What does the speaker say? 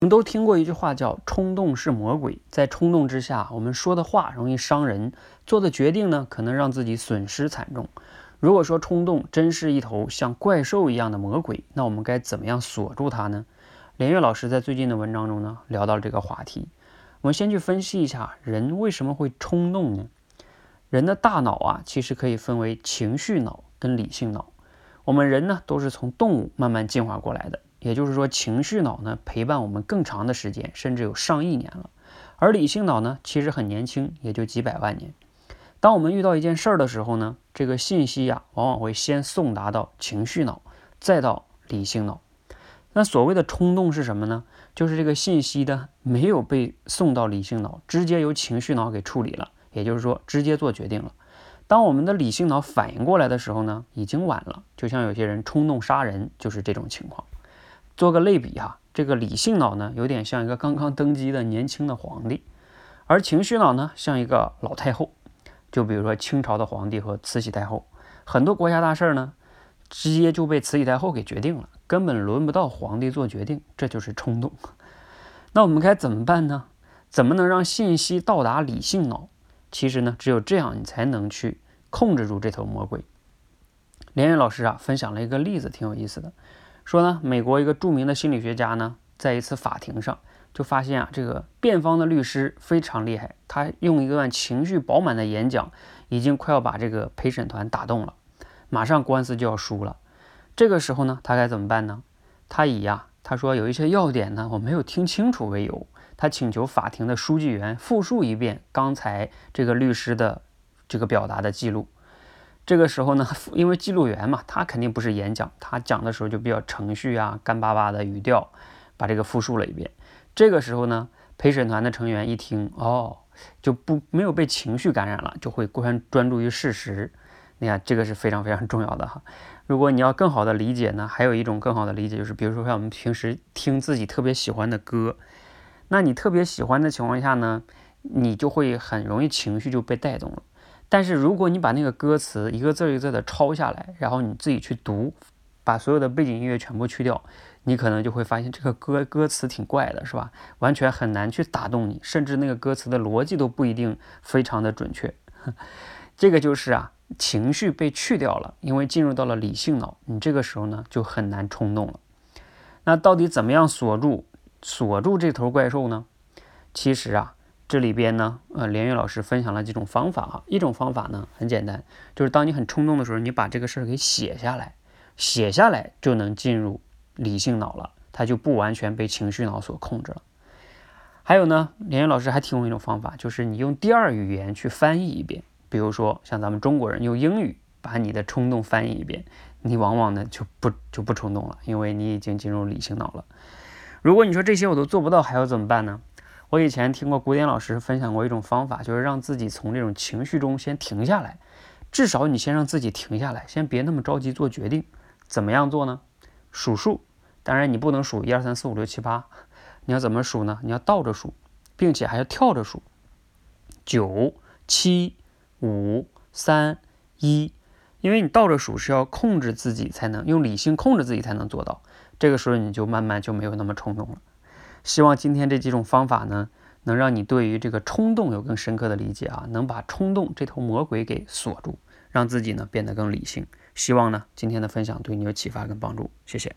我们都听过一句话叫“冲动是魔鬼”。在冲动之下，我们说的话容易伤人，做的决定呢，可能让自己损失惨重。如果说冲动真是一头像怪兽一样的魔鬼，那我们该怎么样锁住它呢？连岳老师在最近的文章中呢，聊到了这个话题。我们先去分析一下，人为什么会冲动呢？人的大脑啊，其实可以分为情绪脑跟理性脑。我们人呢，都是从动物慢慢进化过来的。也就是说，情绪脑呢陪伴我们更长的时间，甚至有上亿年了，而理性脑呢其实很年轻，也就几百万年。当我们遇到一件事儿的时候呢，这个信息呀往往会先送达到情绪脑，再到理性脑。那所谓的冲动是什么呢？就是这个信息的没有被送到理性脑，直接由情绪脑给处理了，也就是说直接做决定了。当我们的理性脑反应过来的时候呢，已经晚了。就像有些人冲动杀人，就是这种情况。做个类比哈，这个理性脑呢，有点像一个刚刚登基的年轻的皇帝，而情绪脑呢，像一个老太后。就比如说清朝的皇帝和慈禧太后，很多国家大事儿呢，直接就被慈禧太后给决定了，根本轮不到皇帝做决定，这就是冲动。那我们该怎么办呢？怎么能让信息到达理性脑？其实呢，只有这样，你才能去控制住这头魔鬼。连云老师啊，分享了一个例子，挺有意思的。说呢，美国一个著名的心理学家呢，在一次法庭上就发现啊，这个辩方的律师非常厉害，他用一段情绪饱满的演讲，已经快要把这个陪审团打动了，马上官司就要输了。这个时候呢，他该怎么办呢？他以呀，他说有一些要点呢，我没有听清楚为由，他请求法庭的书记员复述一遍刚才这个律师的这个表达的记录。这个时候呢，因为记录员嘛，他肯定不是演讲，他讲的时候就比较程序啊，干巴巴的语调，把这个复述了一遍。这个时候呢，陪审团的成员一听，哦，就不没有被情绪感染了，就会关专注于事实。你看，这个是非常非常重要的哈。如果你要更好的理解呢，还有一种更好的理解就是，比如说像我们平时听自己特别喜欢的歌，那你特别喜欢的情况下呢，你就会很容易情绪就被带动了。但是如果你把那个歌词一个字一个字的抄下来，然后你自己去读，把所有的背景音乐全部去掉，你可能就会发现这个歌歌词挺怪的，是吧？完全很难去打动你，甚至那个歌词的逻辑都不一定非常的准确。这个就是啊，情绪被去掉了，因为进入到了理性脑，你这个时候呢就很难冲动了。那到底怎么样锁住锁住这头怪兽呢？其实啊。这里边呢，呃，连玉老师分享了几种方法哈。一种方法呢很简单，就是当你很冲动的时候，你把这个事儿给写下来，写下来就能进入理性脑了，它就不完全被情绪脑所控制了。还有呢，连玉老师还提供一种方法，就是你用第二语言去翻译一遍，比如说像咱们中国人用英语把你的冲动翻译一遍，你往往呢就不就不冲动了，因为你已经进入理性脑了。如果你说这些我都做不到，还要怎么办呢？我以前听过古典老师分享过一种方法，就是让自己从这种情绪中先停下来，至少你先让自己停下来，先别那么着急做决定。怎么样做呢？数数，当然你不能数一二三四五六七八，你要怎么数呢？你要倒着数，并且还要跳着数，九七五三一，因为你倒着数是要控制自己才能用理性控制自己才能做到，这个时候你就慢慢就没有那么冲动了。希望今天这几种方法呢，能让你对于这个冲动有更深刻的理解啊，能把冲动这头魔鬼给锁住，让自己呢变得更理性。希望呢今天的分享对你有启发跟帮助，谢谢。